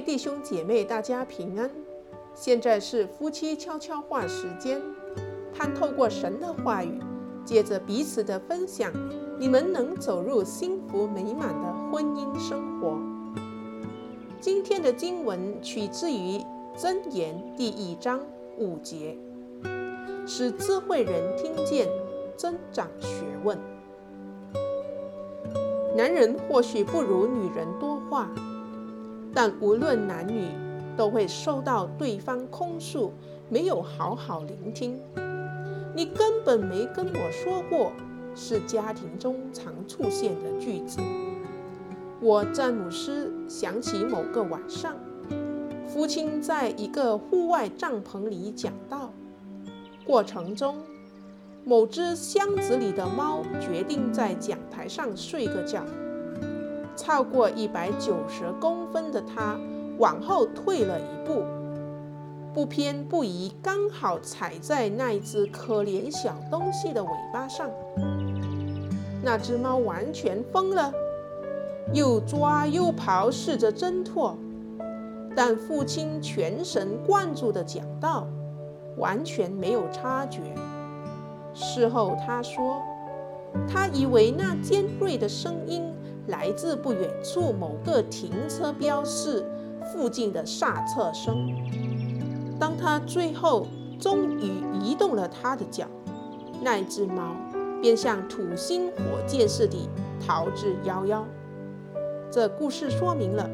弟兄姐妹，大家平安。现在是夫妻悄悄话时间，盼透过神的话语，借着彼此的分享，你们能走入幸福美满的婚姻生活。今天的经文取自于箴言第一章五节，使智慧人听见，增长学问。男人或许不如女人多话。但无论男女，都会受到对方控诉，没有好好聆听。你根本没跟我说过，是家庭中常出现的句子。我詹姆斯想起某个晚上，父亲在一个户外帐篷里讲道，过程中，某只箱子里的猫决定在讲台上睡个觉。超过一百九十公分的他往后退了一步，不偏不倚，刚好踩在那只可怜小东西的尾巴上。那只猫完全疯了，又抓又跑，试着挣脱。但父亲全神贯注地讲道，完全没有察觉。事后他说，他以为那尖锐的声音。来自不远处某个停车标示附近的刹车声。当他最后终于移动了他的脚，那只猫便像土星火箭似的逃之夭夭。这故事说明了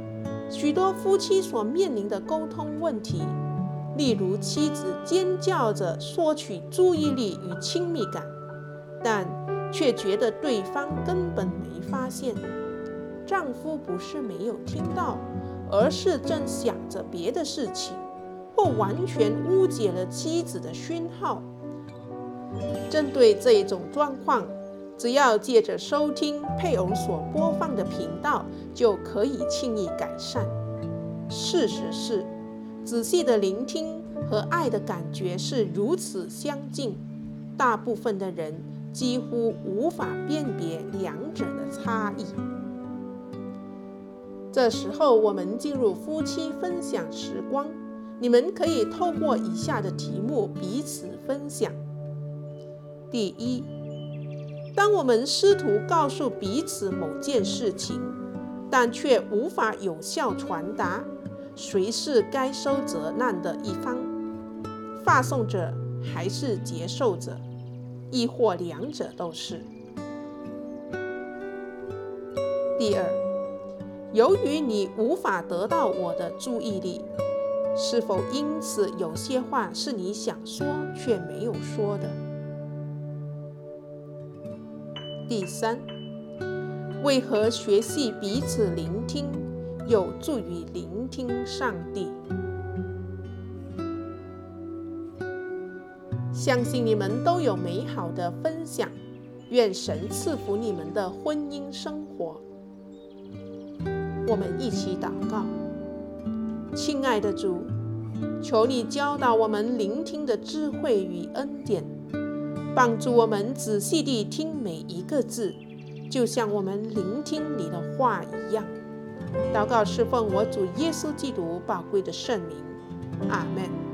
许多夫妻所面临的沟通问题，例如妻子尖叫着索取注意力与亲密感，但却觉得对方根本没发现。丈夫不是没有听到，而是正想着别的事情，或完全误解了妻子的讯号。针对这一种状况，只要借着收听配偶所播放的频道，就可以轻易改善。事实是，仔细的聆听和爱的感觉是如此相近，大部分的人几乎无法辨别两者的差异。这时候，我们进入夫妻分享时光。你们可以透过以下的题目彼此分享。第一，当我们试图告诉彼此某件事情，但却无法有效传达，谁是该受责难的一方？发送者还是接受者？亦或两者都是？第二。由于你无法得到我的注意力，是否因此有些话是你想说却没有说的？第三，为何学习彼此聆听有助于聆听上帝？相信你们都有美好的分享，愿神赐福你们的婚姻生活。我们一起祷告，亲爱的主，求你教导我们聆听的智慧与恩典，帮助我们仔细地听每一个字，就像我们聆听你的话一样。祷告是奉我主耶稣基督宝贵的圣名，阿门。